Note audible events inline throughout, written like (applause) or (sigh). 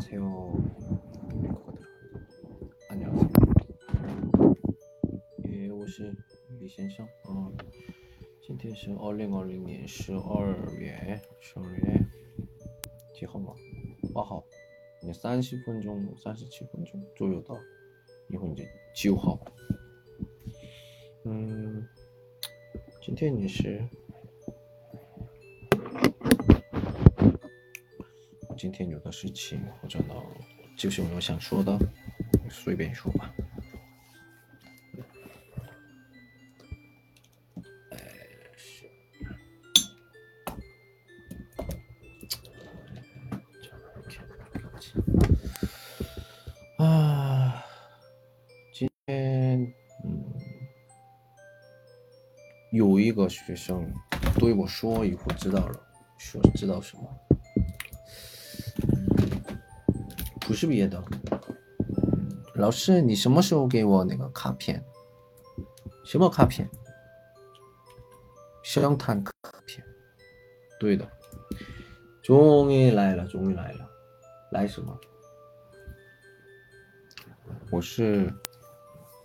안녕하세요. 안녕하세요. 예, 我是李先生. 어, 今天是2020年12月12月几号嘛？八号。你三十分钟、三十七分钟左右到，以后你就九号。嗯，今天你是？ 今天有的事情或者呢，就是我想说的，随便说吧。啊，今天嗯，有一个学生对我说以后知道了，说知道什么？不是别的，老师，你什么时候给我那个卡片？什么卡片？湘潭卡片。对的，终于来了，终于来了，来什么？我是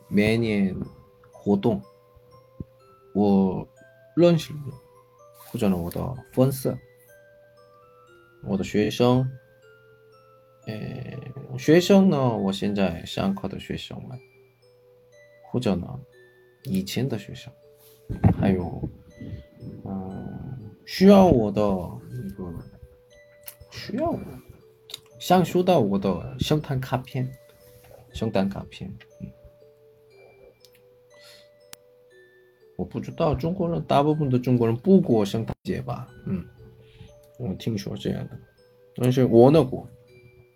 每年活动，我认识或者呢我的粉丝，我的学生。呃，学生呢？我现在上课的学生们，或者呢，以前的学生，还有，嗯，需要我的那个，需要我，想收到我的圣诞卡片，圣诞卡片，嗯，我不知道中国人大部分的中国人不过圣诞节吧？嗯，我听说这样的，但是我呢过。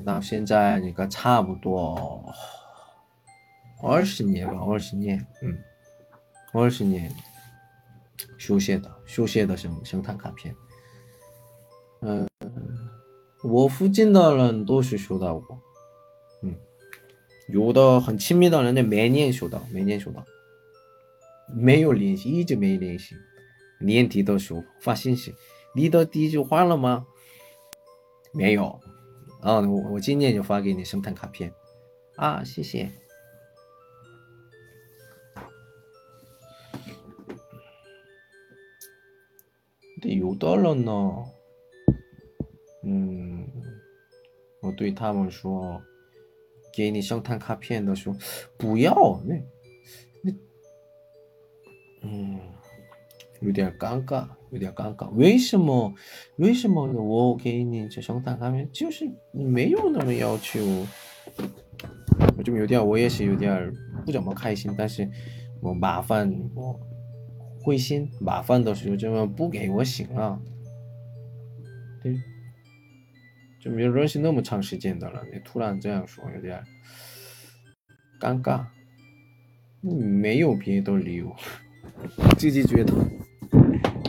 到现在你看差不多二十年吧，二十年，嗯，二十年，修写的，修写的生生产卡片，嗯，我附近的人都是修到过，嗯，有的很亲密的人呢，每年修到，每年修到，没有联系，一直没联系，年底的时候发信息，你的地址换了吗？没有。啊，我我今年就发给你生产卡片，啊，谢谢。有的人呢，嗯，我对他们说，给你生产卡片的时候，不要那那，嗯， 有点尴尬。有点尴尬，为什么？为什么我给你这生产卡片就是没有那么要求？我就有点，我也是有点不怎么开心。但是我麻烦我灰心，麻烦的时候这么不给我行啊？对，就没有认识那么长时间的了，你突然这样说，有点尴尬。没有别的理由，自己觉得。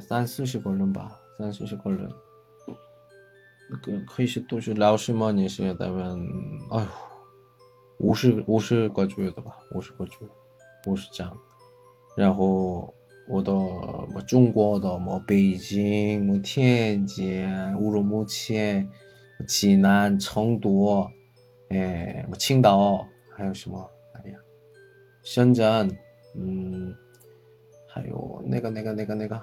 三四十个人吧，三四十个人，那个可以是都是老师嘛，你是咱们，哎呦，五十五十个左右的吧，五十个左右，五十张。然后我的么中国的么北京、么天津、乌鲁木齐、济南、成都，哎，么青岛，还有什么？哎呀，深圳，嗯，还有那个那个那个。那个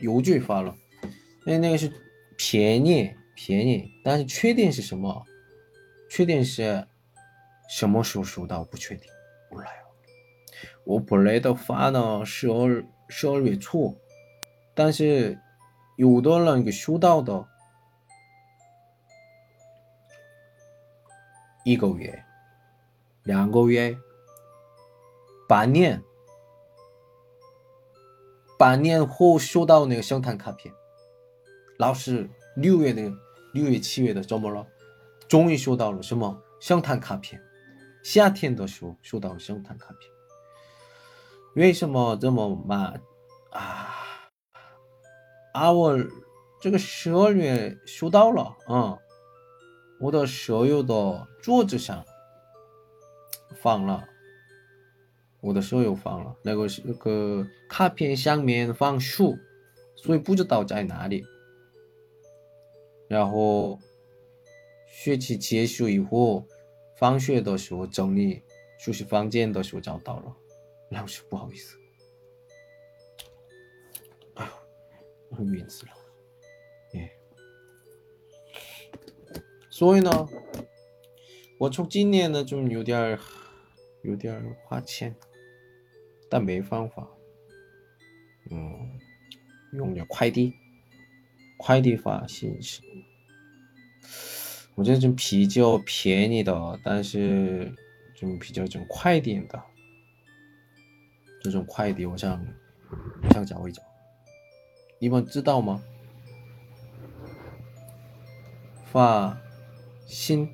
邮局发了，那那个是。便宜便宜，但是缺点是什么？缺点是什么时候收到不确定，不来。我本来的发呢十二十二月初，但是有的人给收到的一个月、两个月、半年，半年后收到那个圣诞卡片。老师，六月的六月七月的怎么了？终于收到了什么圣诞卡片？夏天的时候收到圣诞卡片，为什么这么慢啊？啊，我这个十二月收到了啊，我的舍友的桌子上放了，我的舍友放了那个是那个卡片上面放书，所以不知道在哪里。然后学期结束以后，放学的时候整理休息房间的时候找到了，老师不好意思，哎呦，很晕死了，哎，所以呢，我从今年呢就有点有点花钱，但没方法，嗯，用点快递。快递发信息，我这种比较便宜的，但是这种比较这种快点的，这种快递我想想找一找，你们知道吗？发信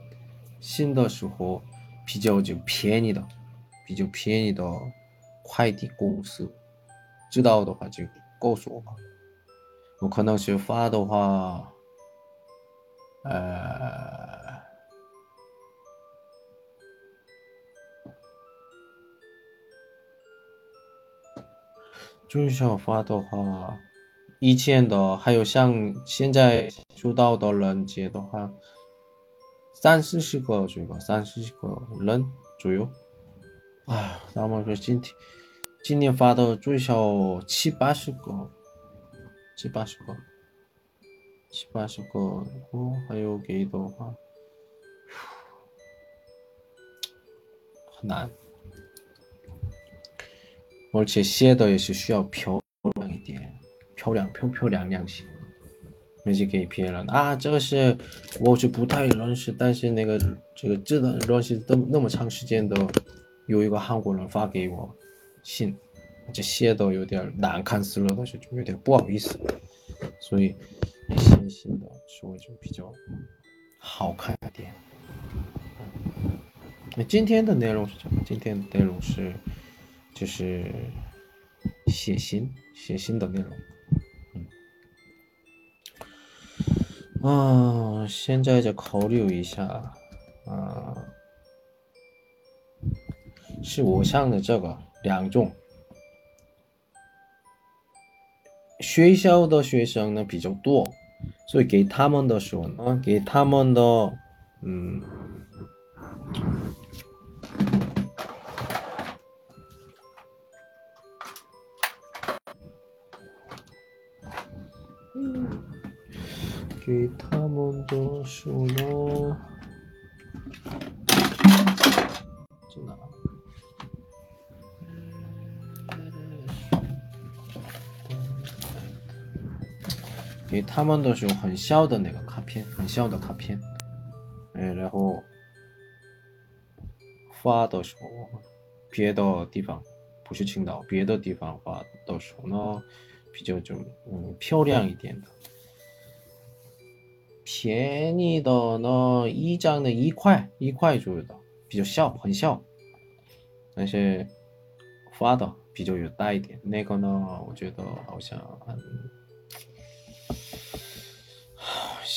信的时候比较就便宜的，比较便宜的快递公司，知道的话就告诉我吧。我可能是发的话，呃，最少发的话，一千的还有像现在收到的人接的话，三四十个左右，三四十个人左右。啊，那么说今天今年发的最少七八十个。七八十个，七八十个，哦，还有给的话，很难，而且写的也是需要漂亮一点，漂亮漂漂亮亮些，没去给别人啊，这个是我是不太认识，但是那个这个字的认识这么那么长时间的，有一个韩国人发给我 信。这写的有点难看死了，但是就有点不好意思，所以写信的时候就比较好看一点。那今天的内容是什么？今天的内容是就是写信，写信的内容。嗯，啊，现在就考虑一下，啊，是我上的这个两种。学校的学生呢比较多，所以给他们的时候呢，给他们的，嗯，给他们的时候呢，在哪？ 给他们的是很小的那个卡片，很小的卡片，哎，然后发的时候，别的地方不是青岛，别的地方发的时候呢，比较就嗯漂亮一点的，便宜的呢一张的一块一块左右的，比较小，很小，但是发的比较有大一点，那个呢，我觉得好像。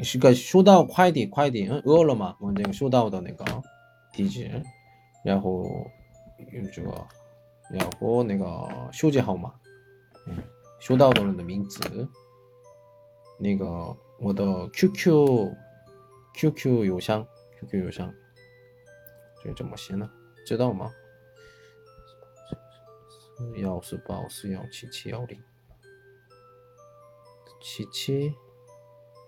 是个收到快递，快递，嗯，饿了吗？我这个收到的那个地址，然后有这个，然后那个手机号码，嗯，收到的人的名字，那个我的 QQ，QQ 邮箱，QQ 邮箱，就这么写呢？知道吗？幺四八四幺七七幺零七七。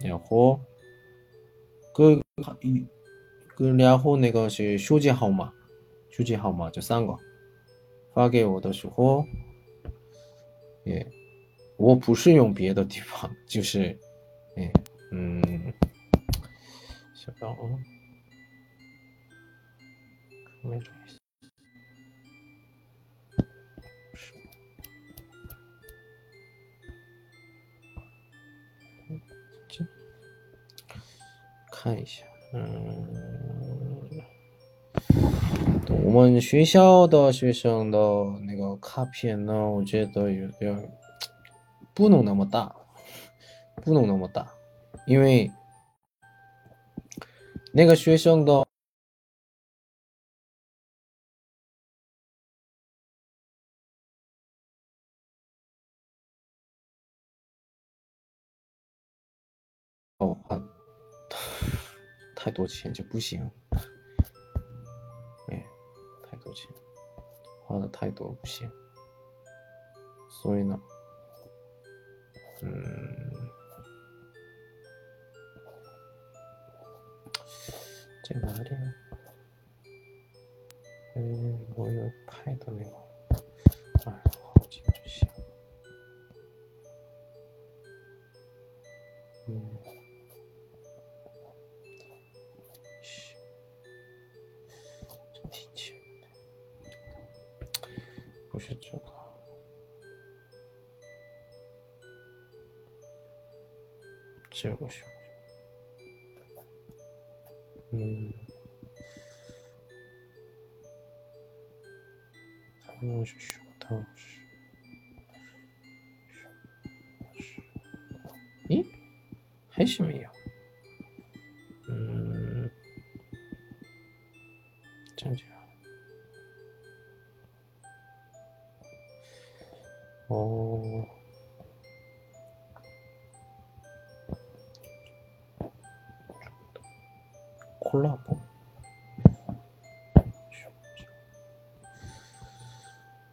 然后，个一，个然后那个是手机号码，手机号码这三个发给我的时候，也，我不是用别的地方，(laughs) 就是，哎，嗯，小到哦，没注意。我们学校的学生的那个卡片呢，我觉得有点不能那么大，不能那么大，因为那个学生的哦。(sighs) 太多钱就不行，花的太多不行，所以呢，嗯，在哪里？嗯，我有太多没有，哎，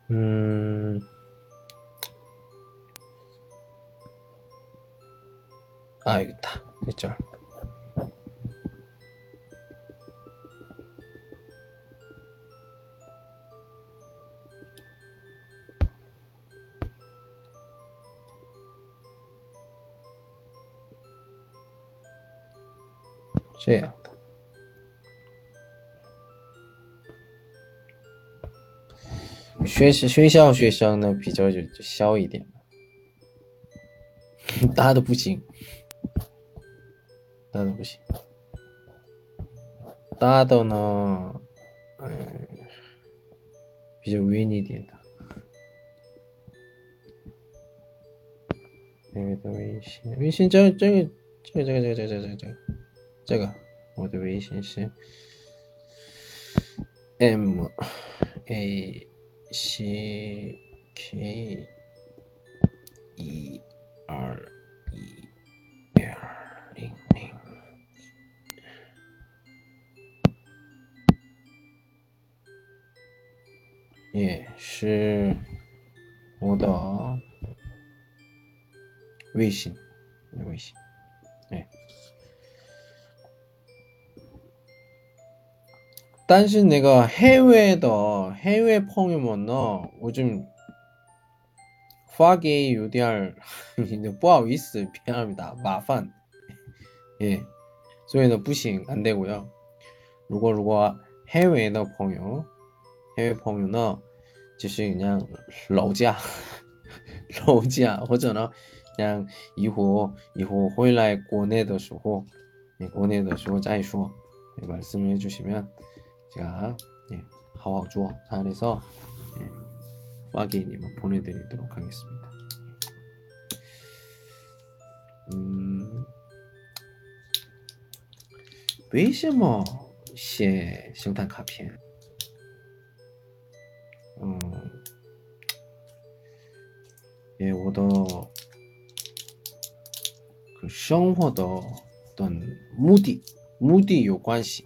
음. 아, 여기 있다. 1절. 쟤야. 学习学校学生呢比较就就小一点，(laughs) 大的不行，大的不行，大的呢，嗯，比较稳一点的，那个的微信，微信这这个这个这个这个这个这个这个。这个我的微信是 m a 七七一二一二零零，也是我的微信。 但是那个海外的海外朋友们呢，我좀发给有点儿不好意思，偏耳大麻烦，(laughs) 哎，所以呢不行，안되고 요。 如果如果海外的朋友，海外朋友呢，就是그냥老家，老家或者呢，(laughs) 像以后以后回来国内的时候，你国内的时候再说，말씀해주시 면， 제가 예, 하와주어 안에서 예, 파게님을 보내드리도록 하겠습니다. 음, 为什么写圣诞卡片？ 음, 예, 我的그生活的어떤目的目的有关系。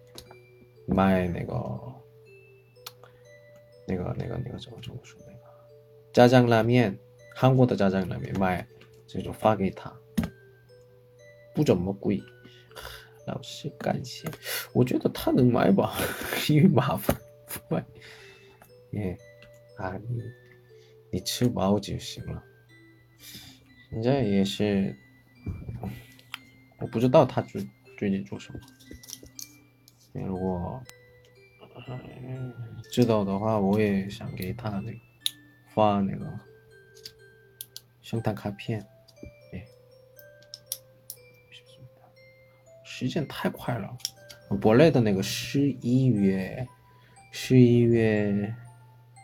买那个，那个，那个，那个怎么怎么说那个炸酱拉面，韩国的炸酱拉面买，这就发给他，不怎么贵，老师感谢，我觉得他能买吧，因为麻烦不买，耶，啊你你吃饱就行了，人家也是，我不知道他最最近做什么。 如果知道的话，我也想给他那个发那个圣诞卡片。哎，时间太快了，国内的那个十一月十一月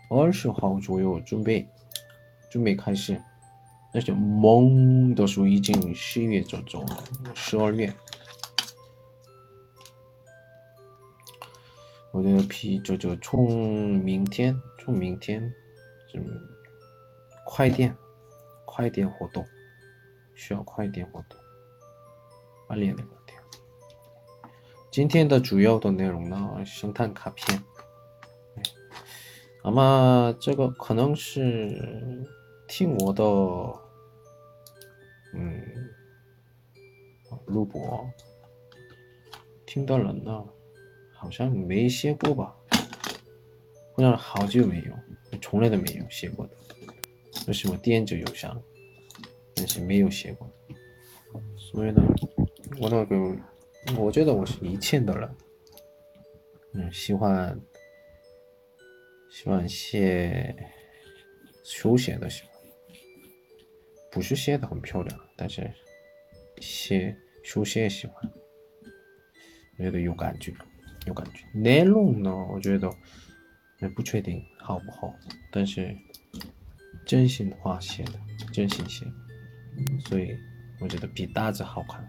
二十号左右准备准备开始，那就梦的时候已经十一月就走了，十二月。我的皮就就从明天，从明天，就快点，快点活动，需要快点活动，把脸的活动。今天的主要的内容呢，圣诞卡片。那么这个可能是听我的，嗯，录播听的人呢。好像没写过吧？好像好久没有，从来都没有写过的。为什么电子邮箱，但是没有写过。所以呢，我那个，我觉得我是一切的人，嗯，喜欢喜欢写书写的喜欢，不是写的很漂亮，但是写书写喜欢，我觉得有感觉。有感觉，内容呢，我觉得也不确定好不好，但是真心话写的，真心写，所以我觉得比大字好看。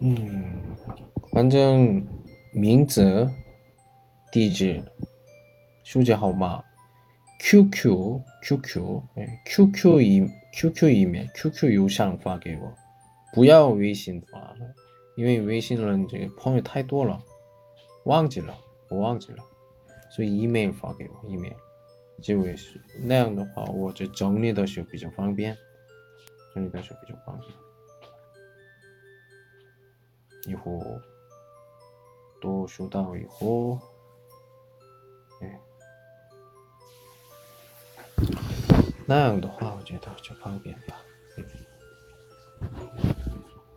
嗯，反正名字地址、手机号码、QQ、QQ、哎，QQ 一 QQ 一面 QQ 邮箱发给我，不要微信发了，因为微信人这个朋友太多了，忘记了，我忘记了，所以 email 发给我 email，这位是那样的话，我这整理的时候比较方便，整理的时候比较方便。以后多收到以后，哎，那样的话，我觉得就方便吧。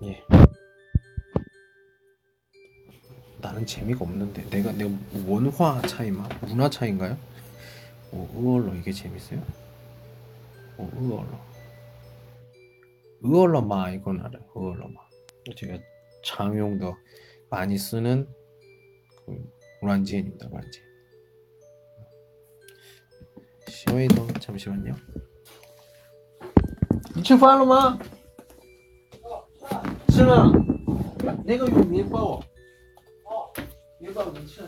예 나는 재미가 없는데 내가 내 원화 차이만 문화 차이인가요? 어, 의얼로 이게 재밌어요? 어, 의얼로 의얼로마 이건 알아요 의얼로마 제가常用的 많이 쓰는 그 란지엔입니다 란지엔 시오이도 잠시만요 你吃饭了吗？ 吃了，那个玉米包。哦，面包你吃了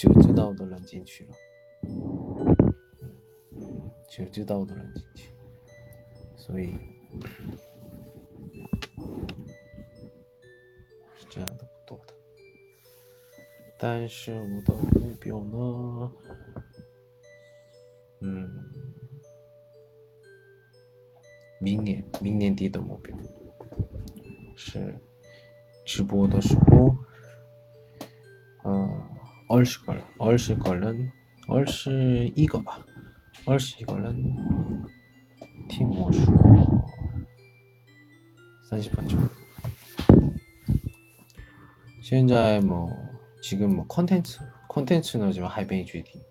就知道我的人进去了，只有知道我的人进去，所以是这样的不多的。但是我的目标呢，嗯，明年明年底的目标是直播的时候，嗯， 二十个人，二十个人，二十一个吧，二十一个人听我说三十分钟。现在뭐 지금 뭐 컨텐츠 컨텐츠는 지금 하이뱅이 주디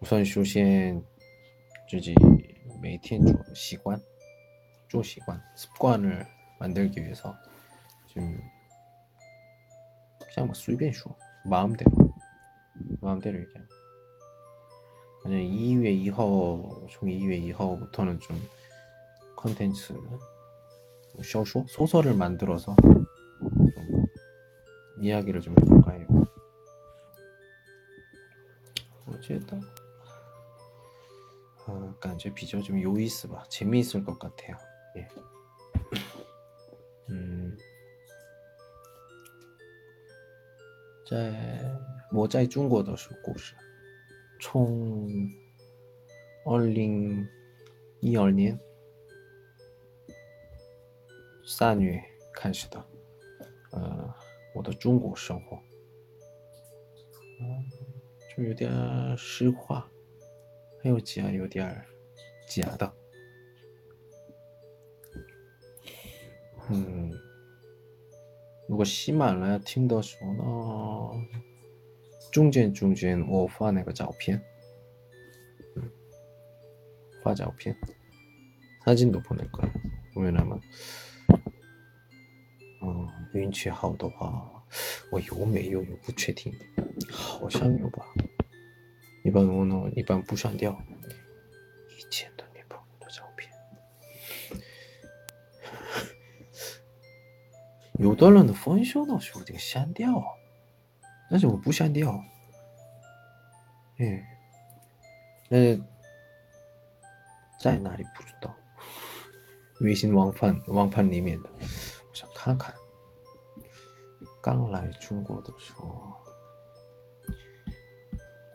우선 首先自己每天做习惯做习惯 습관을 만들기 위해서 지금 그냥 뭐 随便说 마음대로 마음대로 얘기하면 만약 2회 2호 종이 2회 2호부터는 좀 컨텐츠 쇼쇼 소설을 만들어서 좀 이야기를 좀 해볼까 해요. 어쨌든 아, 그러니까 약간 제 비주얼 좀 요이스 봐 재미있을 것 같아요. 예. 음. 짠. 我在中国的故事。从2012年三月开始的呃我的中国生活，就有点实话，还有假，有点假的，嗯，如果喜马拉雅听的时候呢，中间中间我发那个照片，嗯，发照片，사진도보낼거야왜냐면嗯，运气好的话，我有没有也不确定，好像有吧。一般我呢，一般不删掉以前的女朋友的照片。(laughs) 有的人的分手的时候这个删掉， 但是我不删掉。哎，那在哪里不知道？ 微信网盘网盘里面的，我想看看。刚来中国的时候，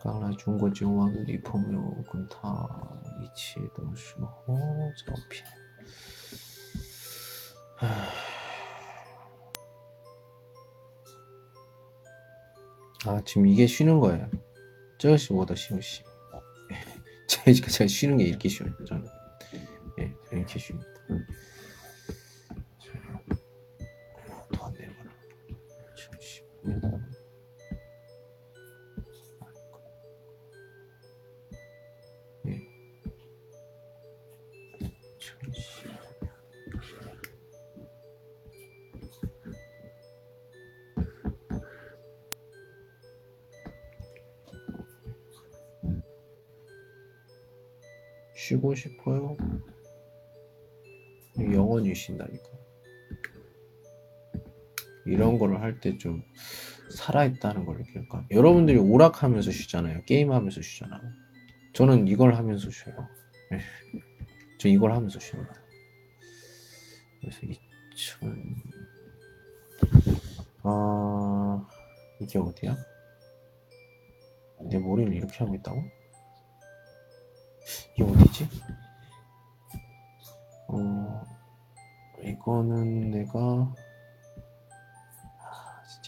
刚来中国交往的女朋友跟他一起的时候照片。唉， 아 지금 이게 쉬는 거예요. 저것이보다 쉬우시. 어. (laughs) 제가 제가 쉬는 게 이렇게 쉬워요. 저는 예 이렇게 쉬는. 거를 할때좀 살아있다는 걸 느낄까? 여러분들이 오락하면서 쉬잖아요. 게임하면서 쉬잖아요. 저는 이걸 하면서 쉬어요. 네. 저 이걸 하면서 쉽니다. 그래서 2000, 아, 이게 어디야? 내 머리를 이렇게 하고 있다고? 이게 어디지? 어, 이거는 내가,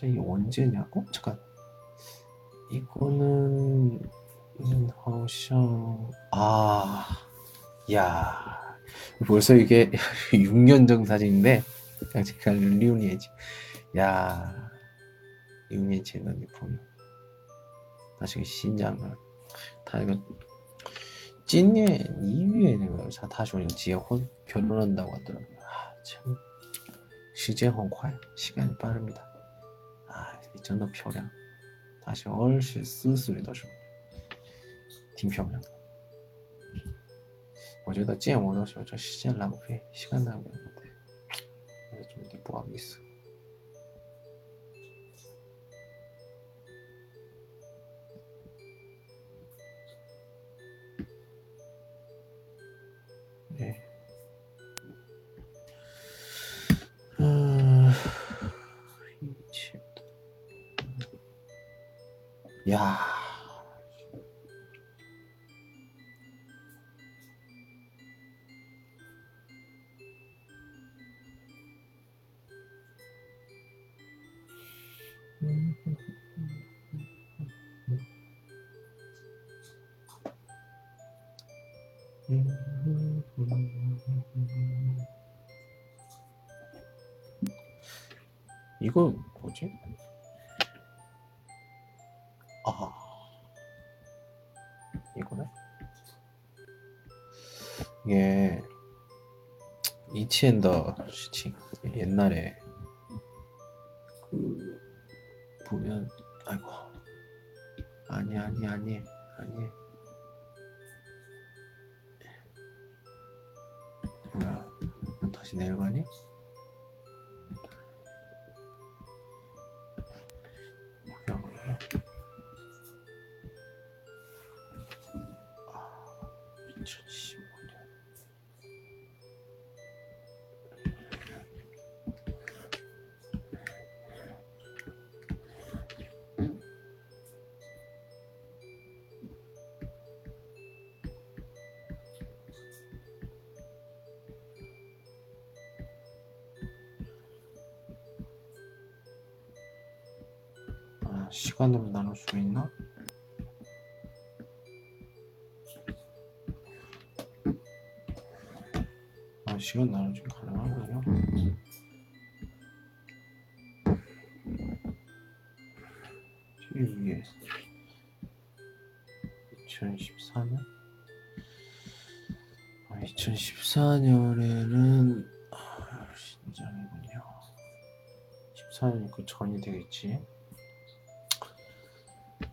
갑자기 언제냐고? 잠깐. 이거는 인허션 아, 야. 벌써 이게 (laughs) 6년 전 사진인데 제가 리우니에지. 야. 리우니에지는 보면 다시 그 신장을. 다 이거 찐년 2위에는 다 다시 오늘 지혜혼 결혼한다고 하더라고요. 아, 참. 시제헌 콰 시간이 빠릅니다. 你真的漂亮。大小二十四岁的时候，挺漂亮的。我觉得见我的时候，这时间浪费，时间浪费，我有点不好意思。呀， 이치엔더 시칭 옛날에. 그 보면 아이고. 아니 아니 아니 아니. 뭐야? 다시 내려가니? 시간으로 나눌 수 있나? 아, 시간 나누기 가능하군요. TV에 2014년? 아, 2014년에는 아, 신장이군요. 14년 그 전이 되겠지.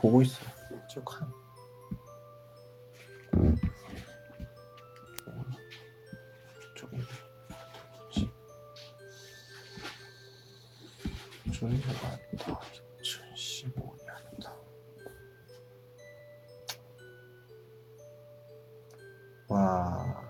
보고 있어. 쭉 한. 저기 저희가 많다. 2015년다. 와.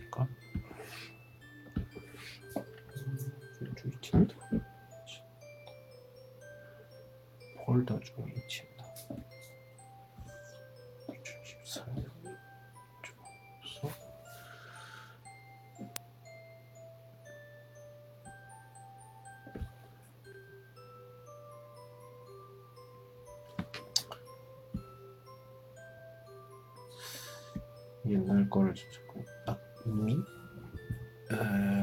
폴더 중에 위치입니다. 옛날 거를 지금 딱 이미 에...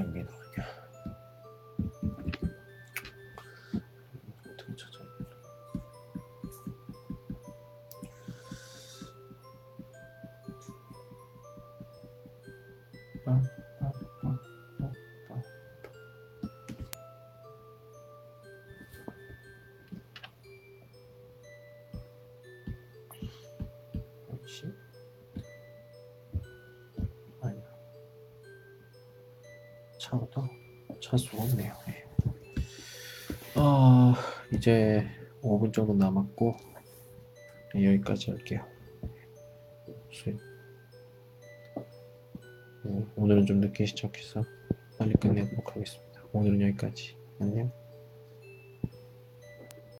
이제 5분 정도 남았고 여기까지 할게요. 네, 오늘은 좀 늦게 시작해서 빨리 끝내도록 하겠습니다. 오늘은 여기까지. 안녕.